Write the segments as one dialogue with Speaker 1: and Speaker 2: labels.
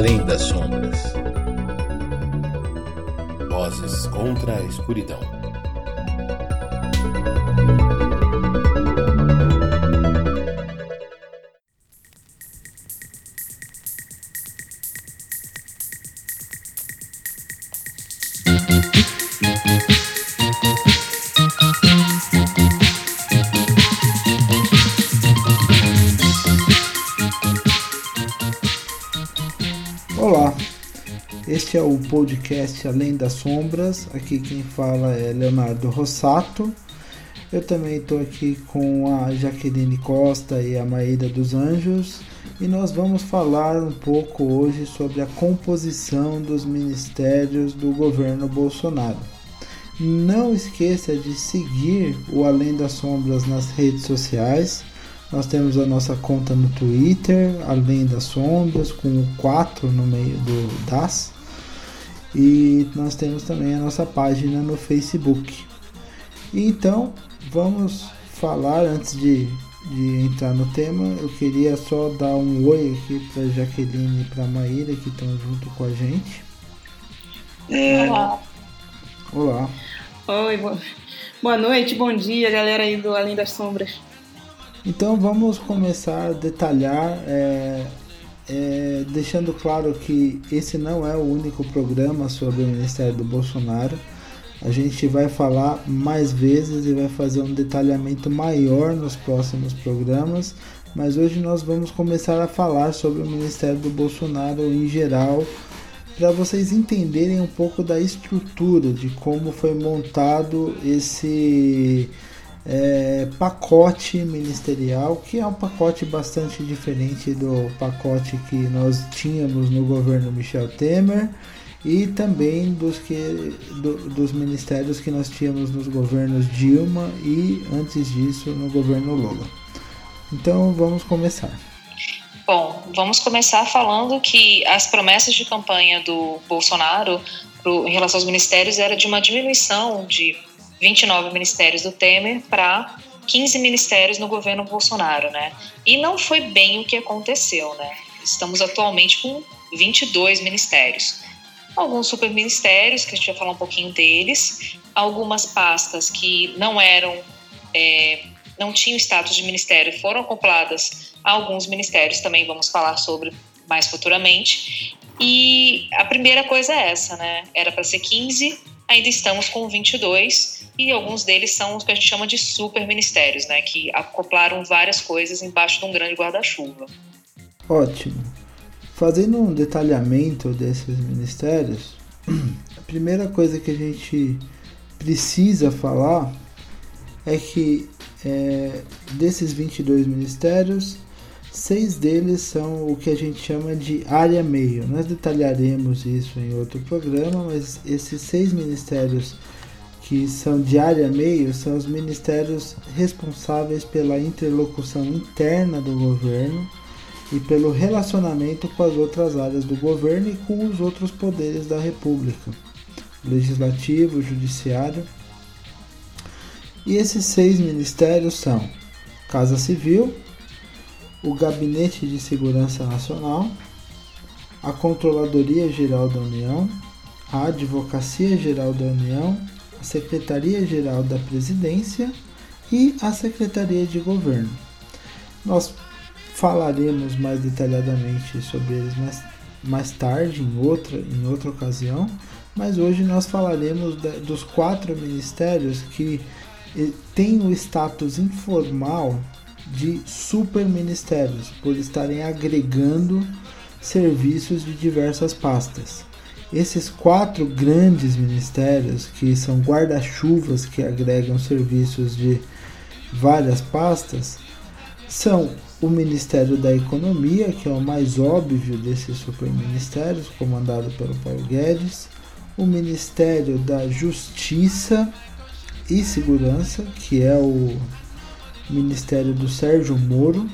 Speaker 1: Além das Sombras.
Speaker 2: Vozes contra a escuridão.
Speaker 3: Este é o podcast Além das Sombras. Aqui quem fala é Leonardo Rossato. Eu também estou aqui com a Jaqueline Costa e a Maíra dos Anjos e nós vamos falar um pouco hoje sobre a composição dos ministérios do governo Bolsonaro. Não esqueça de seguir o Além das Sombras nas redes sociais. Nós temos a nossa conta no Twitter, Além das Sombras, com o 4 no meio do das. E nós temos também a nossa página no Facebook. Então, vamos falar antes de, de entrar no tema. Eu queria só dar um oi aqui para Jaqueline e para Maíra que estão junto com a gente.
Speaker 4: Olá.
Speaker 3: Olá.
Speaker 4: Oi, boa, boa noite, bom dia, galera aí do Além das Sombras.
Speaker 3: Então vamos começar a detalhar, é, é, deixando claro que esse não é o único programa sobre o Ministério do Bolsonaro. A gente vai falar mais vezes e vai fazer um detalhamento maior nos próximos programas, mas hoje nós vamos começar a falar sobre o Ministério do Bolsonaro em geral, para vocês entenderem um pouco da estrutura de como foi montado esse é, pacote ministerial, que é um pacote bastante diferente do pacote que nós tínhamos no governo Michel Temer e também dos, que, do, dos ministérios que nós tínhamos nos governos Dilma e antes disso no governo Lula. Então vamos começar.
Speaker 5: Bom, vamos começar falando que as promessas de campanha do Bolsonaro pro, em relação aos ministérios era de uma diminuição de 29 ministérios do Temer para 15 ministérios no governo Bolsonaro, né? E não foi bem o que aconteceu, né? Estamos atualmente com 22 ministérios. Alguns superministérios, que a gente vai falar um pouquinho deles, algumas pastas que não eram, é, não tinham status de ministério foram acopladas a alguns ministérios, também vamos falar sobre mais futuramente. E a primeira coisa é essa, né? Era para ser 15, ainda estamos com 22 e alguns deles são os que a gente chama de super ministérios, né, que acoplaram várias coisas embaixo de um grande guarda-chuva.
Speaker 3: Ótimo. Fazendo um detalhamento desses ministérios, a primeira coisa que a gente precisa falar é que é, desses 22 ministérios, seis deles são o que a gente chama de área meio. Nós detalharemos isso em outro programa, mas esses seis ministérios que são de área meio, são os ministérios responsáveis pela interlocução interna do governo e pelo relacionamento com as outras áreas do governo e com os outros poderes da República, legislativo, judiciário. E esses seis ministérios são Casa Civil, o Gabinete de Segurança Nacional, a Controladoria Geral da União, a Advocacia Geral da União, a Secretaria-Geral da Presidência e a Secretaria de Governo. Nós falaremos mais detalhadamente sobre eles mais, mais tarde, em outra, em outra ocasião, mas hoje nós falaremos da, dos quatro ministérios que eh, têm o status informal de superministérios, por estarem agregando serviços de diversas pastas. Esses quatro grandes ministérios, que são guarda-chuvas que agregam serviços de várias pastas, são o Ministério da Economia, que é o mais óbvio desses superministérios, comandado pelo Paulo Guedes, o Ministério da Justiça e Segurança, que é o Ministério do Sérgio Moro,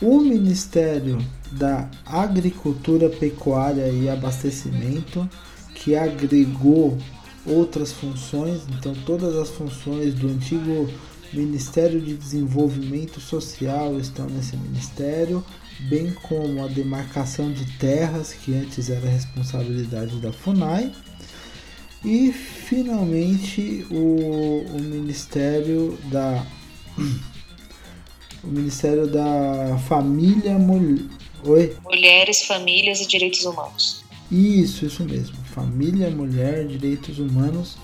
Speaker 3: o Ministério da Agricultura, Pecuária e Abastecimento, que agregou outras funções, então todas as funções do antigo Ministério de Desenvolvimento Social estão nesse ministério, bem como a demarcação de terras, que antes era responsabilidade da FUNAI, e finalmente o, o Ministério da o Ministério da Família Mul... Oi?
Speaker 5: Mulheres, Famílias e Direitos Humanos.
Speaker 3: Isso, isso mesmo. Família, Mulher, Direitos Humanos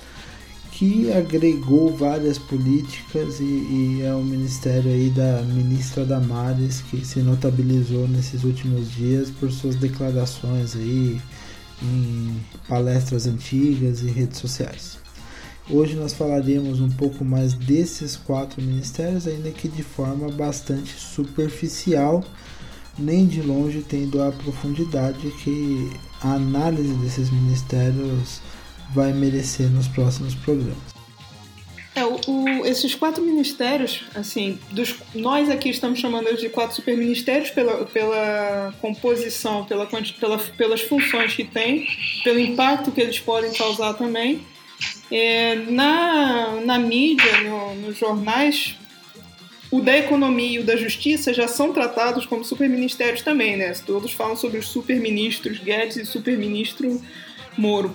Speaker 3: que agregou várias políticas e, e, é o ministério aí da ministra Damares que se notabilizou nesses últimos dias por suas declarações aí em palestras antigas e redes sociais. Hoje nós falaremos um pouco mais desses quatro ministérios, ainda que de forma bastante superficial, nem de longe tendo a profundidade que a análise desses ministérios vai merecer nos próximos programas.
Speaker 4: O, esses quatro ministérios, assim, dos, nós aqui estamos chamando de quatro superministérios pela, pela composição, pela, pela, pelas funções que têm, pelo impacto que eles podem causar também. É, na, na mídia, no, nos jornais, o da economia e o da justiça já são tratados como superministérios também, né? Todos falam sobre os superministros Guedes e superministro Moro.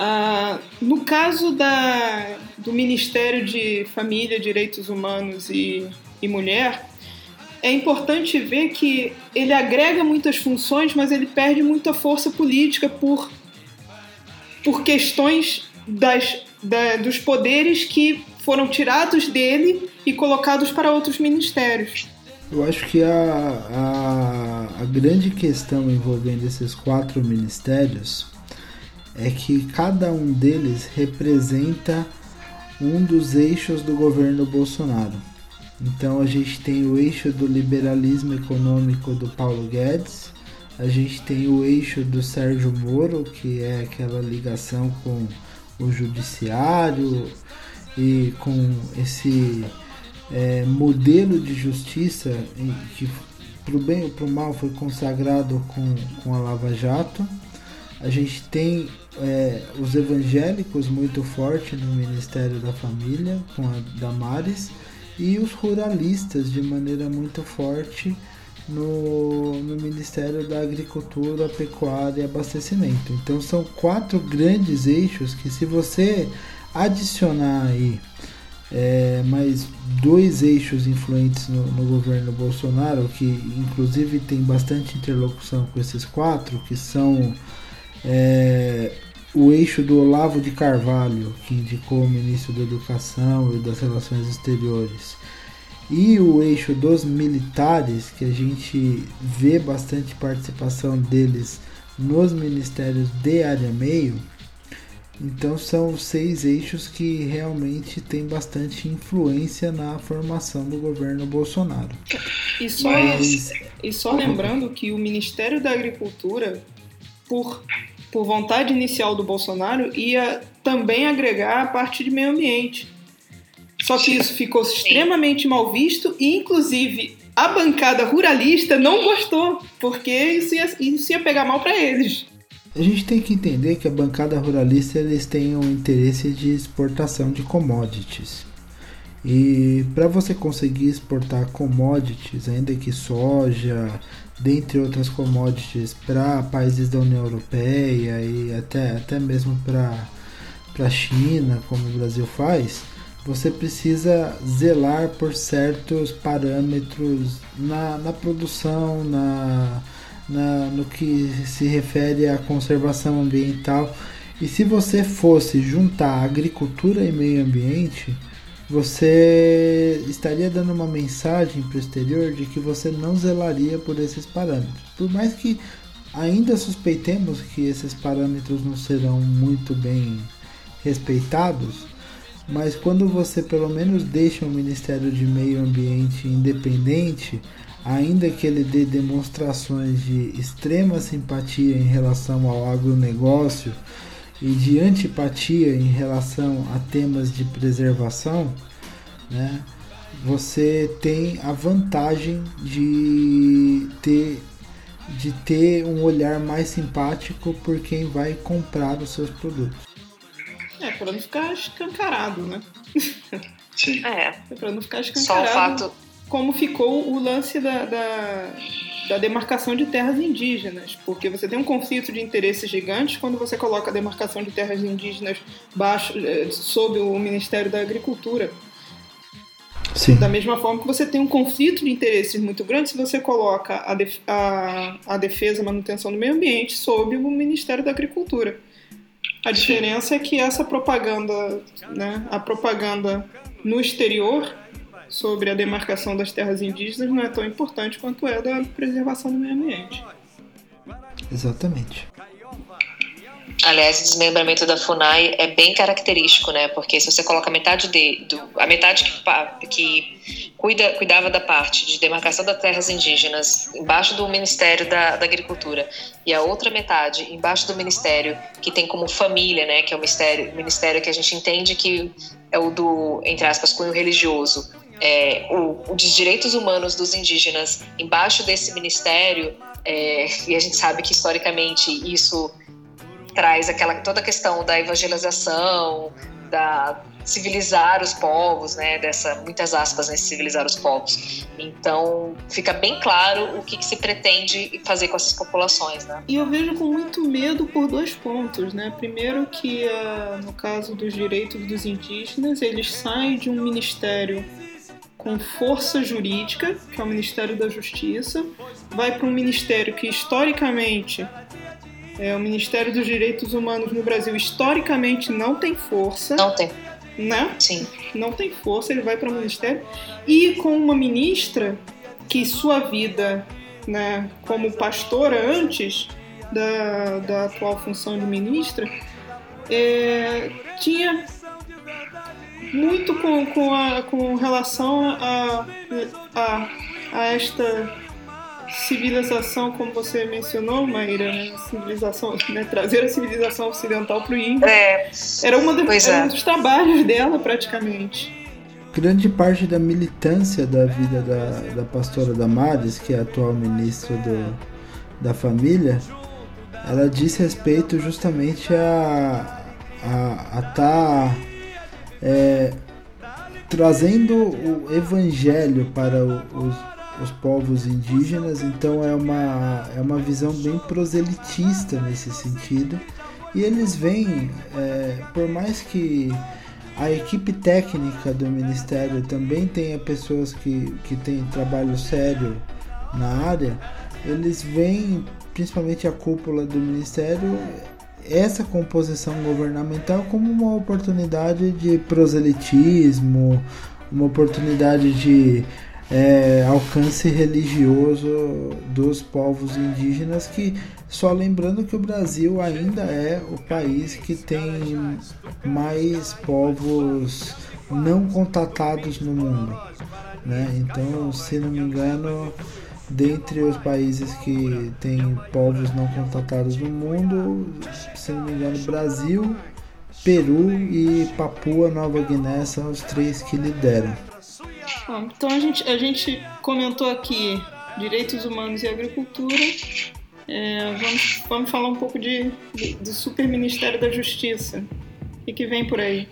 Speaker 4: Ah, no caso da, do Ministério de Família, Direitos Humanos e, e Mulher, é importante ver que ele agrega muitas funções, mas ele perde muita força política por, por questões das, da, dos poderes que foram tirados dele e colocados para outros ministérios.
Speaker 3: Eu acho que a, a, a grande questão envolvendo esses quatro ministérios é que cada um deles representa um dos eixos do governo Bolsonaro. Então a gente tem o eixo do liberalismo econômico do Paulo Guedes, a gente tem o eixo do Sérgio Moro, que é aquela ligação com o judiciário e com esse é, modelo de justiça que para o bem ou para o mal foi consagrado com, com a Lava Jato. A gente tem é, os evangélicos muito forte no Ministério da Família, com a Damares, e os ruralistas de maneira muito forte no, no Ministério da Agricultura, Pecuária e Abastecimento. Então são quatro grandes eixos que se você adicionar aí é, mais dois eixos influentes no, no, governo Bolsonaro, que inclusive tem bastante interlocução com esses quatro, que são é, o eixo do Olavo de Carvalho, que indicou o ministro da Educação e das Relações Exteriores, e o eixo dos militares, que a gente vê bastante participação deles nos ministérios de área meio. Então são seis eixos que realmente têm bastante influência na formação do governo Bolsonaro.
Speaker 4: E só, Mas... e só lembrando que o Ministério da Agricultura, por por vontade inicial do Bolsonaro, ia também agregar a parte de meio ambiente. Só que isso ficou extremamente mal visto e, inclusive, a bancada ruralista não gostou, porque isso ia, isso ia pegar mal para eles.
Speaker 3: A gente tem que entender que a bancada ruralista eles têm um interesse de exportação de commodities. E para você conseguir exportar commodities, ainda que soja, dentre outras commodities, para países da União Europeia e até, até mesmo para a China, como o Brasil faz, você precisa zelar por certos parâmetros na, na produção, na, na, no que se refere à conservação ambiental. E se você fosse juntar agricultura e meio ambiente, você estaria dando uma mensagem para o exterior de que você não zelaria por esses parâmetros. Por mais que ainda suspeitemos que esses parâmetros não serão muito bem respeitados, mas quando você pelo menos deixa o Ministério de Meio Ambiente independente, ainda que ele dê demonstrações de extrema simpatia em relação ao agronegócio, e de antipatia em relação a temas de preservação, né, você tem a vantagem de ter, de ter um olhar mais simpático por quem vai comprar os seus produtos.
Speaker 4: É, para não ficar escancarado, né?
Speaker 5: Sim. É.
Speaker 4: Para não ficar escancarado. Só o fato. Como ficou o lance da, da, da, demarcação de terras indígenas, porque você tem um conflito de interesses gigantes quando você coloca a demarcação de terras indígenas baixo, eh, sob o Ministério da Agricultura.
Speaker 3: Sim.
Speaker 4: Da mesma forma que você tem um conflito de interesses muito grande se você coloca a, def a, a defesa e manutenção do meio ambiente sob o Ministério da Agricultura. A diferença é que essa propaganda, né, a propaganda no exterior sobre a demarcação das terras indígenas não é tão importante quanto é da preservação do meio ambiente.
Speaker 3: Exatamente.
Speaker 5: Aliás, o desmembramento da FUNAI é bem característico, né? Porque se você coloca metade de, do, a metade que, que cuida, cuidava da parte de demarcação das terras indígenas embaixo do Ministério da, da, Agricultura e a outra metade embaixo do Ministério que tem como família, né? Que é o ministério, ministério que a gente entende que é o do, entre aspas, cunho religioso, é, o, o direitos humanos dos indígenas embaixo desse ministério, é, e a gente sabe que historicamente isso traz aquela toda a questão da evangelização, da civilizar os povos, né, dessa muitas aspas nesse né, civilizar os povos. Então fica bem claro o que, que, se pretende fazer com essas populações, né?
Speaker 4: E eu vejo com muito medo por dois pontos, né? Primeiro que uh, no caso dos direitos dos indígenas eles saem de um ministério com força jurídica, que é o Ministério da Justiça, vai para um ministério que historicamente é, o Ministério dos Direitos Humanos no Brasil historicamente não tem força.
Speaker 5: Não tem.
Speaker 4: Né?
Speaker 5: Sim.
Speaker 4: Não tem força, ele vai para o Ministério. E com uma ministra que sua vida, né, como pastora antes da, da atual função de ministra, é, tinha muito com, com, a, com relação a, a, a esta civilização, como você mencionou, Maíra, né? civilização, né? trazer a civilização ocidental para o índio.
Speaker 5: É.
Speaker 4: Era, uma era é. um dos trabalhos dela, praticamente.
Speaker 3: Grande parte da militância da vida da, da pastora Damares, que é a atual ministra do, da família, ela diz respeito justamente a a estar tá, é, trazendo o evangelho para os os povos indígenas, então é uma, é uma visão bem proselitista nesse sentido. E eles veem, é, por mais que a equipe técnica do Ministério também tenha pessoas que, que têm trabalho sério na área, eles veem, principalmente a cúpula do Ministério, essa composição governamental como uma oportunidade de proselitismo, uma oportunidade de é, alcance religioso dos povos indígenas que só lembrando que o Brasil ainda é o país que tem mais povos não contatados no mundo, né? Então, se não me engano, dentre os países que tem povos não contatados no mundo, se não me engano, Brasil, Peru e Papua Nova Guiné são os três que lideram.
Speaker 4: Bom, então a gente, a gente comentou aqui direitos humanos e agricultura. É, vamos, vamos falar um pouco de, de, do Super Ministério da Justiça. O que, que vem por aí?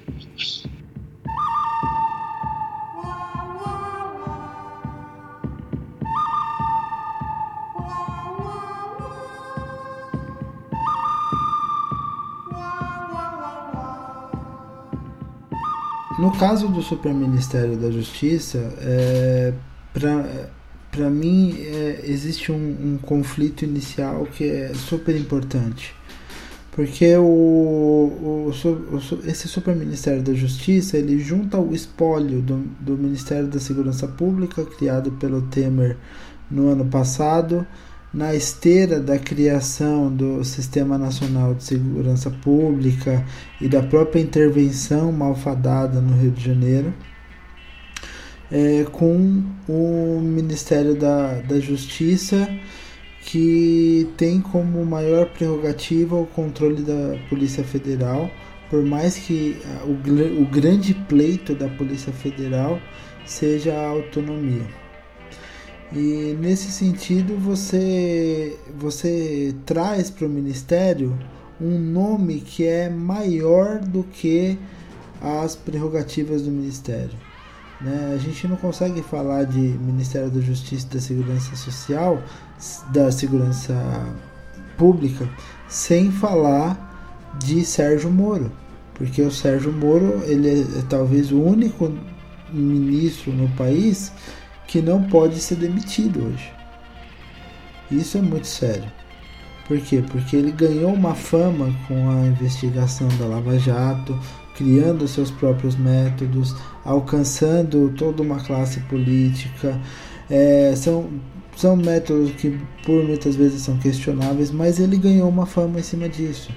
Speaker 3: No caso do Superministério da Justiça, é, para mim é, existe um, um, conflito inicial que é super importante. Porque o, o, o, esse Superministério da Justiça ele junta o espólio do, do Ministério da Segurança Pública, criado pelo Temer no ano passado, na esteira da criação do Sistema Nacional de Segurança Pública e da própria intervenção malfadada no Rio de Janeiro, é, com o Ministério da, da Justiça, que tem como maior prerrogativa o controle da Polícia Federal, por mais que o, o grande pleito da Polícia Federal seja a autonomia. E nesse sentido você você traz para o ministério um nome que é maior do que as prerrogativas do ministério. Né? A gente não consegue falar de Ministério da Justiça e da Segurança Social, da Segurança Pública, sem falar de Sérgio Moro. Porque o Sérgio Moro ele é, é talvez o único ministro no país que não pode ser demitido hoje. Isso é muito sério. Por quê? Porque ele ganhou uma fama com a investigação da Lava Jato, criando seus próprios métodos, alcançando toda uma classe política. É, são, são métodos que por muitas vezes são questionáveis, mas ele ganhou uma fama em cima disso.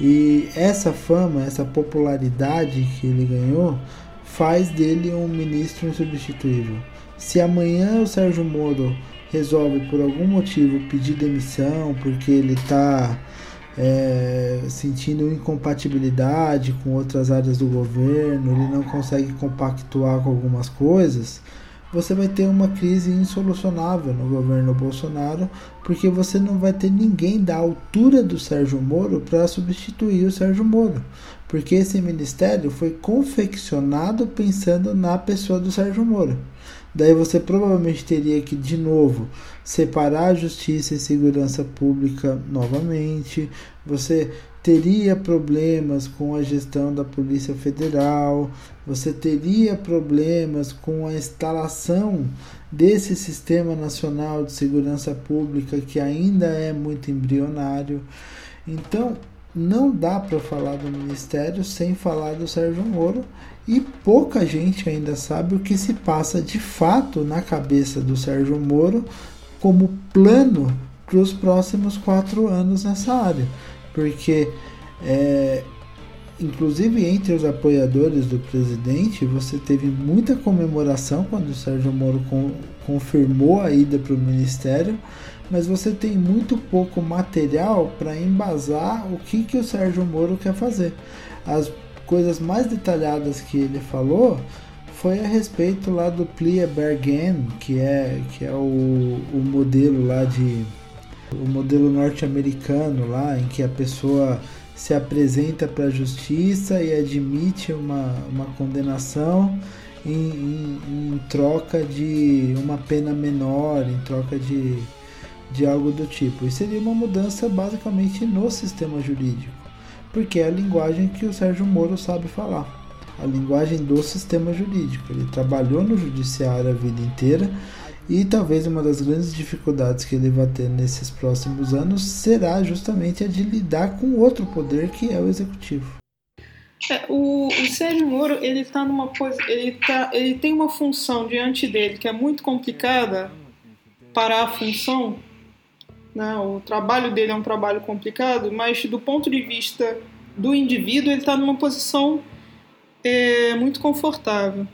Speaker 3: E essa fama, essa popularidade que ele ganhou, faz dele um ministro insubstituível. Se amanhã o Sérgio Moro resolve por algum motivo pedir demissão porque ele está é, sentindo incompatibilidade com outras áreas do governo, ele não consegue compactuar com algumas coisas, você vai ter uma crise insolucionável no governo Bolsonaro, porque você não vai ter ninguém da altura do Sérgio Moro para substituir o Sérgio Moro, porque esse ministério foi confeccionado pensando na pessoa do Sérgio Moro. Daí você provavelmente teria que, de novo, separar a justiça e segurança pública novamente. Você teria problemas com a gestão da Polícia Federal, você teria problemas com a instalação desse Sistema Nacional de Segurança Pública que ainda é muito embrionário. Então, não dá para falar do Ministério sem falar do Sérgio Moro e pouca gente ainda sabe o que se passa de fato na cabeça do Sérgio Moro como plano para os próximos quatro anos nessa área. Porque, é, inclusive entre os apoiadores do presidente, você teve muita comemoração quando o Sérgio Moro com, confirmou a ida para o ministério, mas você tem muito pouco material para embasar o que, que o Sérgio Moro quer fazer. As coisas mais detalhadas que ele falou foi a respeito lá do Plia Bergen, que é, que é o, o modelo lá de o modelo norte-americano lá em que a pessoa se apresenta para a justiça e admite uma, uma condenação em, em, em, troca de uma pena menor, em troca de, de algo do tipo. E seria uma mudança basicamente no sistema jurídico porque é a linguagem que o Sérgio Moro sabe falar, a linguagem do sistema jurídico. Ele trabalhou no judiciário a vida inteira e talvez uma das grandes dificuldades que ele vai ter nesses próximos anos será justamente a de lidar com outro poder que é o executivo.
Speaker 4: É, o, o, Sérgio Moro ele tá numa ele tá ele tem uma função diante dele que é muito complicada para a função né? O trabalho dele é um trabalho complicado, mas do ponto de vista do indivíduo, ele está numa posição é, muito confortável.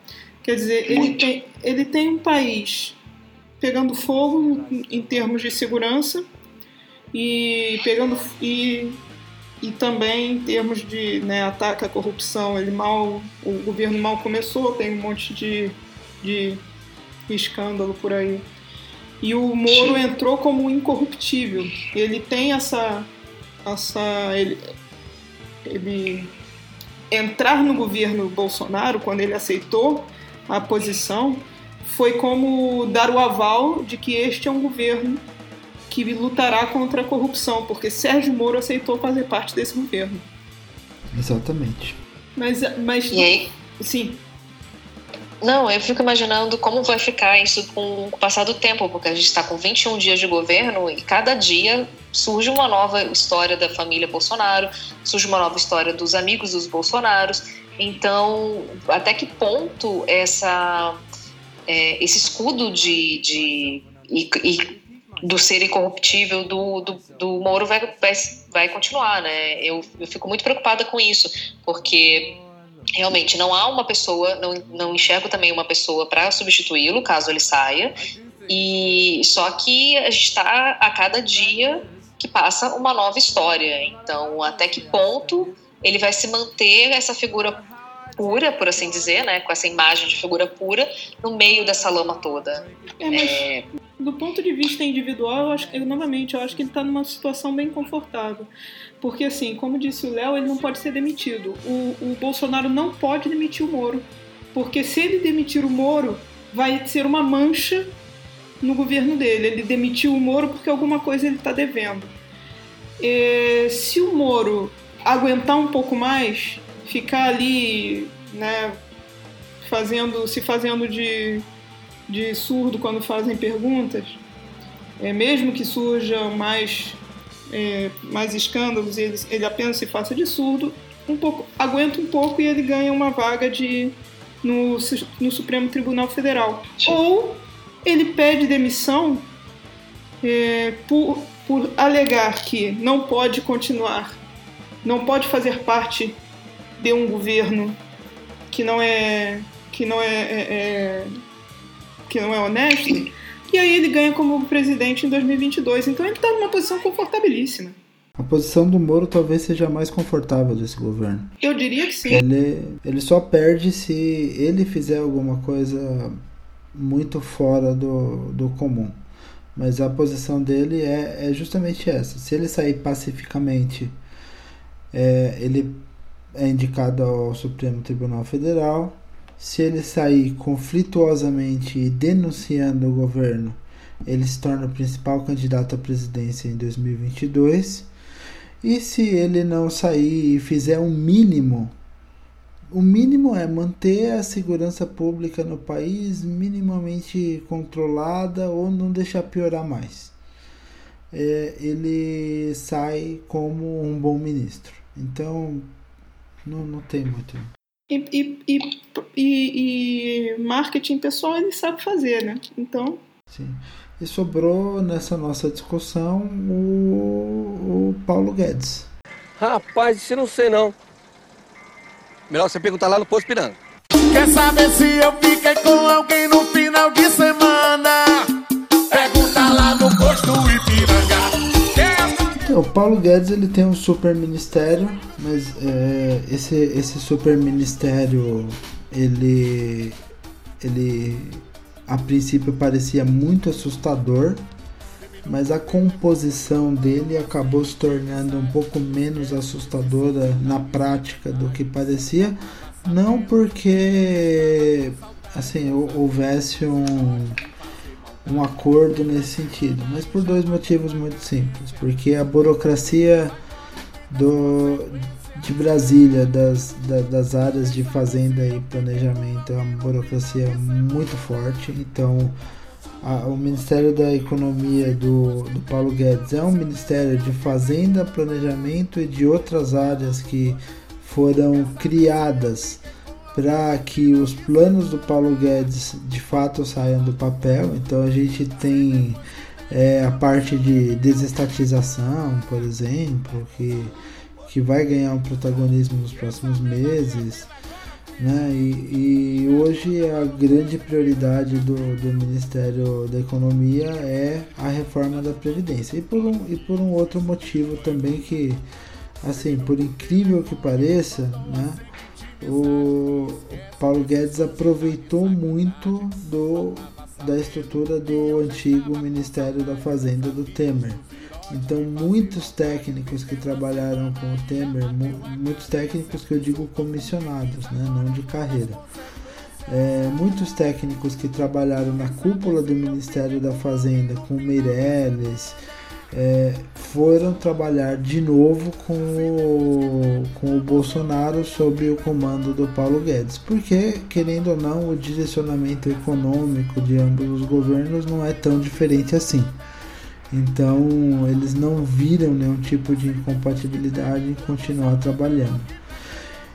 Speaker 4: Quer dizer, ele tem, ele tem um país pegando fogo em termos de segurança e pegando e, e também em termos de né, ataque à corrupção. Ele mal, o governo mal começou, tem um monte de, de escândalo por aí. E o Moro Sim. entrou como incorruptível. Ele tem essa. essa ele, ele entrar no governo Bolsonaro, quando ele aceitou a posição, foi como dar o aval de que este é um governo que lutará contra a corrupção, porque Sérgio Moro aceitou fazer parte desse governo.
Speaker 3: Exatamente.
Speaker 4: Mas, mas
Speaker 5: e aí?
Speaker 4: sim.
Speaker 5: Não, eu fico imaginando como vai ficar isso com o passar do tempo, porque a gente está com 21 dias de governo e cada dia surge uma nova história da família Bolsonaro, surge uma nova história dos amigos dos Bolsonaros. Então, até que ponto essa, é, esse escudo de, de e, e do ser incorruptível do, do, do Moro vai, vai, vai continuar, né? Eu, eu fico muito preocupada com isso, porque realmente não há uma pessoa, não, não enxergo também uma pessoa para substituí-lo caso ele saia. E só que a gente está a cada dia que passa uma nova história. Então, até que ponto ele vai se manter essa figura pura, por assim dizer, né, com essa imagem de figura pura no meio dessa lama toda.
Speaker 4: É, mas é... do ponto de vista individual, eu acho, eu, novamente, eu acho que ele está numa situação bem confortável. Porque, assim, como disse o Léo, ele não pode ser demitido. O, o Bolsonaro não pode demitir o Moro. porque se ele demitir o Moro, vai ser uma mancha no governo dele. Ele demitiu o Moro porque alguma coisa ele está devendo. E, se o Moro aguentar um pouco mais, ficar ali, né, fazendo, se fazendo de, de surdo quando fazem perguntas, é, mesmo que surjam mais, é, mais escândalos, ele, ele apenas se faça de surdo, um pouco, aguenta um pouco e ele ganha uma vaga de no, no Supremo Tribunal Federal. Sim. Ou ele pede demissão é, por, por alegar que não pode continuar, não pode fazer parte de um governo que não é que não é, é, é que não é honesto. E aí ele ganha como presidente em 2022. Então ele está numa posição confortabilíssima.
Speaker 3: A posição do Moro talvez seja a mais confortável desse governo.
Speaker 4: Eu diria que sim.
Speaker 3: Ele, ele só perde se ele fizer alguma coisa muito fora do, do comum. Mas a posição dele é, é justamente essa. Se ele sair pacificamente, é, ele é indicado ao Supremo Tribunal Federal. Se ele sair conflituosamente denunciando o governo, ele se torna o principal candidato à presidência em 2022. E se ele não sair e fizer um mínimo, o mínimo é manter a segurança pública no país minimamente controlada ou não deixar piorar mais. É, ele sai como um bom ministro. Então, não, não tem muito.
Speaker 4: E, e, e, e, marketing pessoal ele sabe fazer, né? Então.
Speaker 3: Sim. E sobrou nessa nossa discussão o, o Paulo Guedes.
Speaker 1: Rapaz, isso eu não sei não. Melhor você perguntar lá no Posto Piranga.
Speaker 6: Quer saber se eu fiquei com alguém no final de semana?
Speaker 3: O Paulo Guedes ele tem um super ministério, mas é, esse, esse super ministério ele, ele a princípio parecia muito assustador, mas a composição dele acabou se tornando um pouco menos assustadora na prática do que parecia, não porque assim houvesse um, um acordo nesse sentido, mas por dois motivos muito simples, porque a burocracia do de Brasília, das, da, das áreas de fazenda e planejamento, é uma burocracia muito forte. Então, a, o Ministério da Economia do, do Paulo Guedes é um ministério de fazenda, planejamento e de outras áreas que foram criadas para que os planos do Paulo Guedes de fato saiam do papel. Então, a gente tem é, a parte de desestatização, por exemplo, que que vai ganhar um protagonismo nos próximos meses. Né? E, e hoje a grande prioridade do, do Ministério da Economia é a reforma da Previdência. E por, um, e por um outro motivo também que, assim, por incrível que pareça, né? O Paulo Guedes aproveitou muito do, da estrutura do antigo Ministério da Fazenda do Temer. Então, muitos técnicos que trabalharam com o Temer, muitos técnicos que eu digo comissionados, né, não de carreira, é, muitos técnicos que trabalharam na cúpula do Ministério da Fazenda com Meirelles é, foram trabalhar de novo com o, com o Bolsonaro sob o comando do Paulo Guedes, porque, querendo ou não, o direcionamento econômico de ambos os governos não é tão diferente assim. Então eles não viram nenhum tipo de incompatibilidade em continuar trabalhando.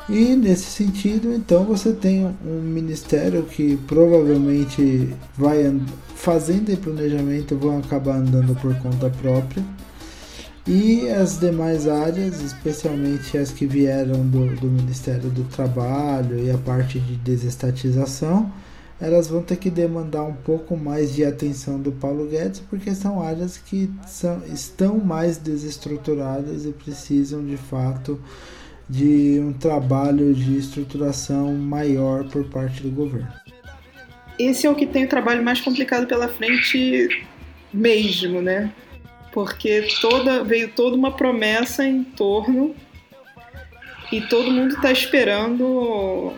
Speaker 3: E nesse sentido, então você tem um ministério que provavelmente vai fazendo e planejamento vão acabar andando por conta própria. E as demais áreas, especialmente as que vieram do, do Ministério do Trabalho e a parte de desestatização, elas vão ter que demandar um pouco mais de atenção do Paulo Guedes, porque são áreas que são, estão mais desestruturadas e precisam de fato de um trabalho de estruturação maior por parte do governo.
Speaker 4: Esse é o que tem o trabalho mais complicado pela frente mesmo, né? Porque toda veio toda uma promessa em torno e todo mundo está esperando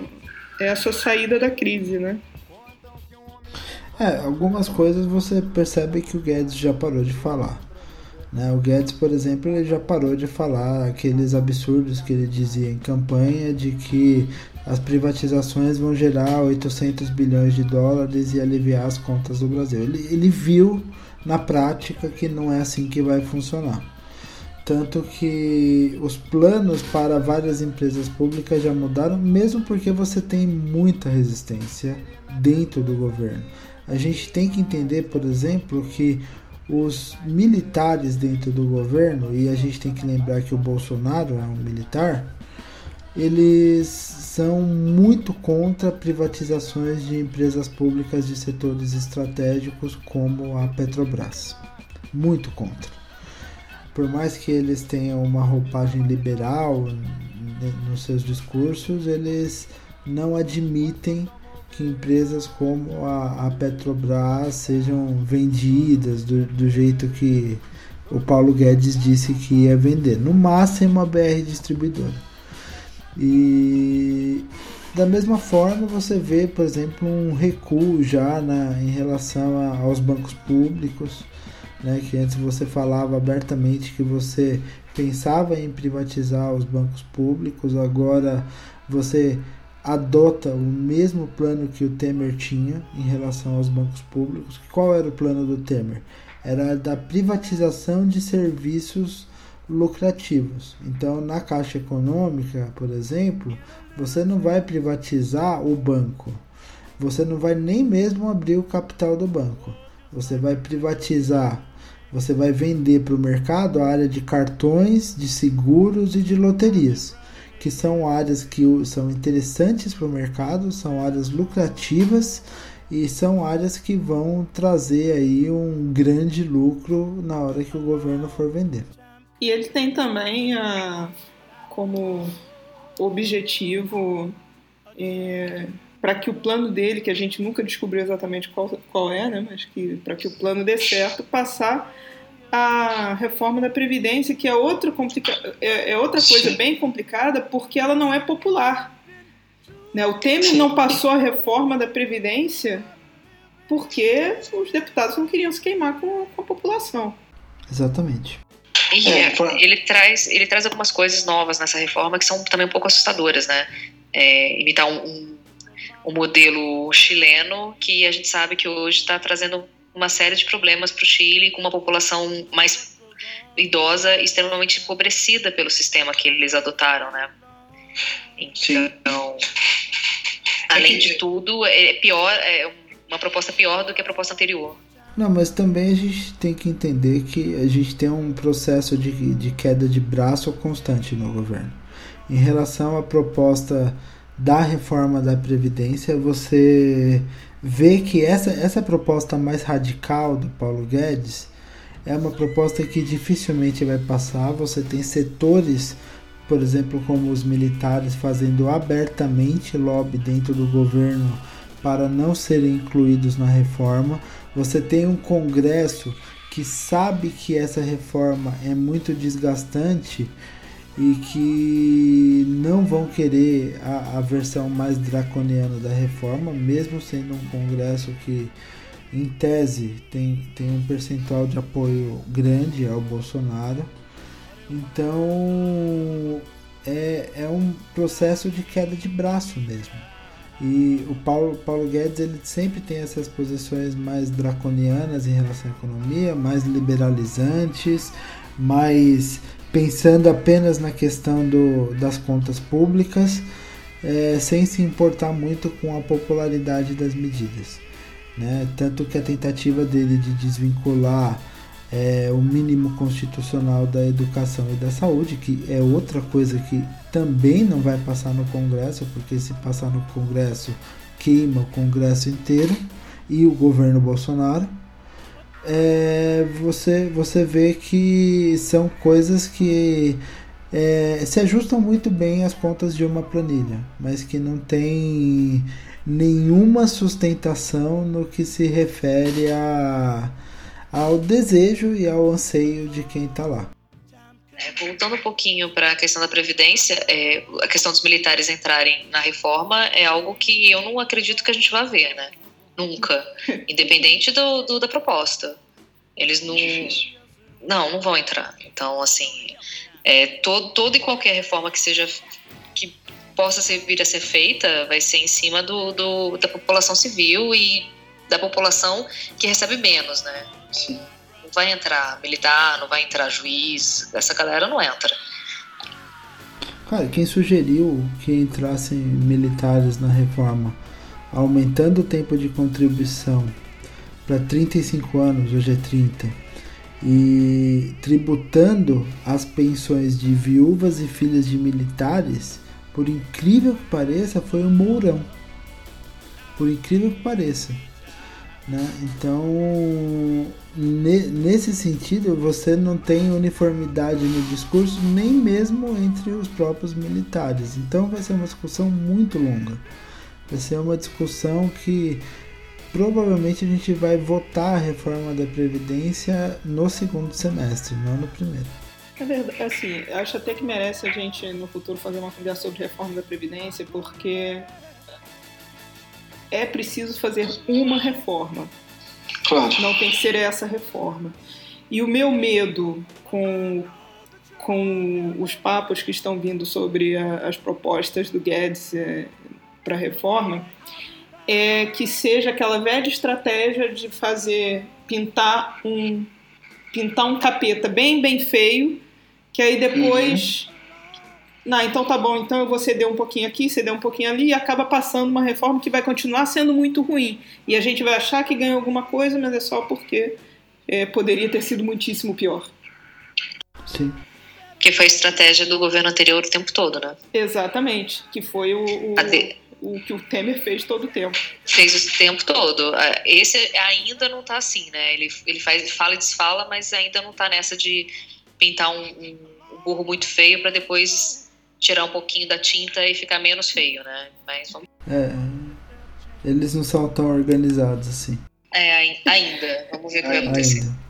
Speaker 4: essa saída da crise, né?
Speaker 3: É, algumas coisas você percebe que o Guedes já parou de falar. Né? O Guedes, por exemplo, ele já parou de falar aqueles absurdos que ele dizia em campanha de que as privatizações vão gerar 800 bilhões de dólares e aliviar as contas do Brasil. Ele, ele viu na prática que não é assim que vai funcionar. Tanto que os planos para várias empresas públicas já mudaram, mesmo porque você tem muita resistência dentro do governo. A gente tem que entender, por exemplo, que os militares dentro do governo, e a gente tem que lembrar que o Bolsonaro é um militar, eles são muito contra privatizações de empresas públicas de setores estratégicos como a Petrobras. Muito contra. Por mais que eles tenham uma roupagem liberal nos seus discursos, eles não admitem que empresas como a, a Petrobras sejam vendidas do, do jeito que o Paulo Guedes disse que ia vender. No máximo a BR distribuidora. E da mesma forma você vê, por exemplo, um recuo já na, em relação a, aos bancos públicos, né, que antes você falava abertamente que você pensava em privatizar os bancos públicos, agora você adota o mesmo plano que o Temer tinha em relação aos bancos públicos. Qual era o plano do Temer? Era da privatização de serviços lucrativos. Então, na Caixa Econômica, por exemplo, você não vai privatizar o banco. Você não vai nem mesmo abrir o capital do banco. Você vai privatizar, você vai vender para o mercado a área de cartões, de seguros e de loterias, que são áreas que são interessantes para o mercado, são áreas lucrativas e são áreas que vão trazer aí um grande lucro na hora que o governo for vender.
Speaker 4: E ele tem também a, como objetivo é, para que o plano dele, que a gente nunca descobriu exatamente qual, qual é, né, mas que para que o plano dê certo, passar a reforma da Previdência, que é outra, complica é, é outra coisa Sim. bem complicada, porque ela não é popular. Né? O Temer Sim. não passou a reforma da Previdência porque os deputados não queriam se queimar com, com a população.
Speaker 3: Exatamente.
Speaker 5: E é, ele, traz, ele traz algumas coisas novas nessa reforma que são também um pouco assustadoras, né? É, imitar um, um, um, modelo chileno que a gente sabe que hoje está trazendo uma série de problemas para o Chile, com uma população mais idosa extremamente empobrecida pelo sistema que eles adotaram, né? Então, Sim. além é que... de tudo, é pior, é uma proposta pior do que a proposta anterior.
Speaker 3: Não, mas também a gente tem que entender que a gente tem um processo de, de queda de braço constante no governo. Em relação à proposta da reforma da Previdência, você vê que essa, essa proposta mais radical do Paulo Guedes é uma proposta que dificilmente vai passar. Você tem setores, por exemplo, como os militares, fazendo abertamente lobby dentro do governo para não serem incluídos na reforma. Você tem um Congresso que sabe que essa reforma é muito desgastante e que não vão querer a, a versão mais draconiana da reforma, mesmo sendo um Congresso que, em tese, tem, tem um percentual de apoio grande ao Bolsonaro. Então é, é um processo de queda de braço mesmo. E o Paulo, Paulo Guedes ele sempre tem essas posições mais draconianas em relação à economia, mais liberalizantes, mais pensando apenas na questão do, das contas públicas, é, sem se importar muito com a popularidade das medidas. Né? Tanto que a tentativa dele de desvincular é, o mínimo constitucional da educação e da saúde, que é outra coisa que também não vai passar no Congresso, porque se passar no Congresso queima o Congresso inteiro e o governo Bolsonaro. É, você, você vê que são coisas que é, se ajustam muito bem às contas de uma planilha, mas que não tem nenhuma sustentação no que se refere a ao desejo e ao anseio de quem está lá.
Speaker 5: É, voltando um pouquinho para a questão da Previdência, é, a questão dos militares entrarem na reforma é algo que eu não acredito que a gente vá ver, né? Nunca. Independente do, do da proposta. Eles não. Não, não vão entrar. Então, assim, é, todo, toda e qualquer reforma que seja. que possa ser, vir a ser feita vai ser em cima do, do da população civil e da população que recebe menos, né?
Speaker 7: Sim.
Speaker 5: Não vai entrar militar, não vai entrar juiz, essa galera não entra.
Speaker 3: Cara, quem sugeriu que entrassem militares na reforma, aumentando o tempo de contribuição para 35 anos, hoje é 30, e tributando as pensões de viúvas e filhas de militares, por incrível que pareça, foi o Mourão. Por incrível que pareça. Né? Então, ne- nesse sentido, você não tem uniformidade no discurso, nem mesmo entre os próprios militares. Então, vai ser uma discussão muito longa. Vai ser uma discussão que provavelmente a gente vai votar a reforma da Previdência no segundo semestre, não no primeiro.
Speaker 4: É verdade, assim, acho até que merece a gente no futuro fazer uma conversa sobre reforma da Previdência, porque é preciso fazer uma reforma.
Speaker 7: Claro.
Speaker 4: Não tem que ser essa reforma. E o meu medo com, com os papos que estão vindo sobre a, as propostas do Guedes é, para a reforma é que seja aquela velha estratégia de fazer pintar um pintar um capeta bem bem feio que aí depois não, então tá bom, então eu vou ceder um pouquinho aqui, ceder um pouquinho ali, e acaba passando uma reforma que vai continuar sendo muito ruim. E a gente vai achar que ganhou alguma coisa, mas é só porque é, poderia ter sido muitíssimo pior.
Speaker 3: Sim.
Speaker 5: Que foi a estratégia do governo anterior o tempo todo, né?
Speaker 4: Exatamente, que foi o, o,
Speaker 5: A de-
Speaker 4: o que o Temer fez todo o tempo.
Speaker 5: Fez o tempo todo. Ah, Esse ainda não tá assim, né? Ele, ele faz, fala e desfala, mas ainda não tá nessa de pintar um, um, um burro muito feio para depois tirar um pouquinho da tinta e ficar menos feio, né? Mas vamos.
Speaker 3: É, eles não são tão organizados assim.
Speaker 5: É, ai- ainda. Vamos ver o que vai acontecer.
Speaker 3: Ainda.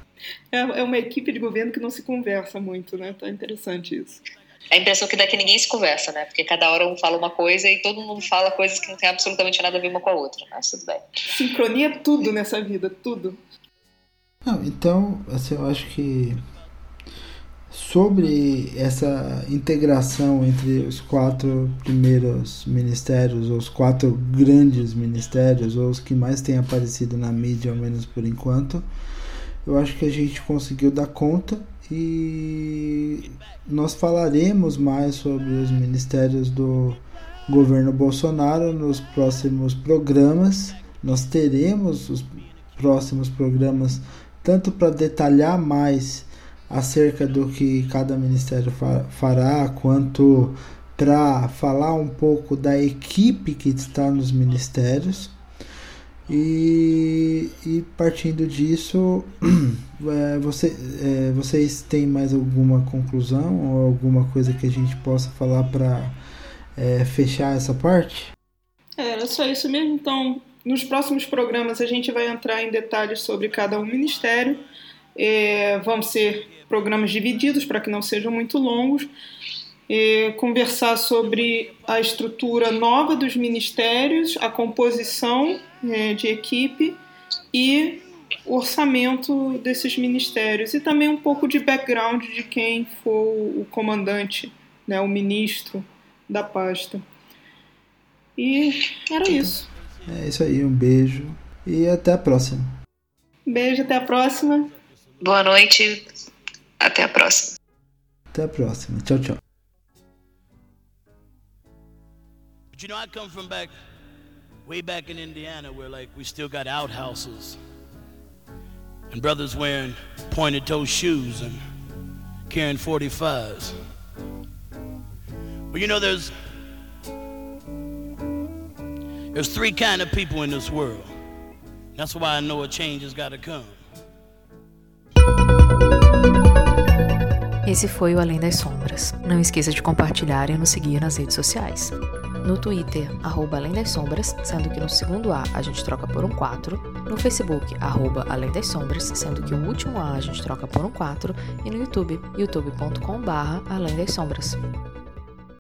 Speaker 4: É, é uma equipe de governo que não se conversa muito, né? Tá interessante isso.
Speaker 5: A impressão que dá que ninguém se conversa, né? Porque cada hora um fala uma coisa e todo mundo fala coisas que não tem absolutamente nada a ver uma com a outra. Mas tudo bem.
Speaker 4: Sincronia é tudo nessa vida, tudo.
Speaker 3: Não, então, assim, eu acho que sobre essa integração entre os quatro primeiros ministérios, ou os quatro grandes ministérios, ou os que mais têm aparecido na mídia, ao menos por enquanto, eu acho que a gente conseguiu dar conta e nós falaremos mais sobre os ministérios do governo Bolsonaro nos próximos programas. Nós teremos os próximos programas tanto para detalhar mais acerca do que cada ministério fa- fará, quanto para falar um pouco da equipe que está nos ministérios. E, e partindo disso, é, você, é, vocês têm mais alguma conclusão ou alguma coisa que a gente possa falar para fechar essa parte?
Speaker 4: É, era só isso mesmo. Então, nos próximos programas a gente vai entrar em detalhes sobre cada um ministério. É, vão ser programas divididos para que não sejam muito longos. É, conversar sobre a estrutura nova dos ministérios, a composição é, de equipe e o orçamento desses ministérios e também um pouco de background de quem for o comandante, né, o ministro da pasta. E era isso.
Speaker 3: É isso aí, um beijo e até a próxima.
Speaker 4: Beijo, até a próxima.
Speaker 5: Boa noite. Até a próxima.
Speaker 3: Até a próxima. Tchau, tchau.
Speaker 8: You know, I come from back, way back in Indiana, where like we still got outhouses, and brothers wearing pointed toe shoes and carrying 45s. Well, you know, there's there's three kind of people in this world. That's why I know a change has got to come.
Speaker 9: Esse foi o Além das Sombras. Não esqueça de compartilhar e nos seguir nas redes sociais.
Speaker 7: No Twitter, arroba Além das Sombras, sendo que no segundo A a gente troca por um 4, no Facebook, arroba Além das Sombras, sendo que o último A a gente troca por um 4, e no YouTube, youtube.com barra Além das Sombras.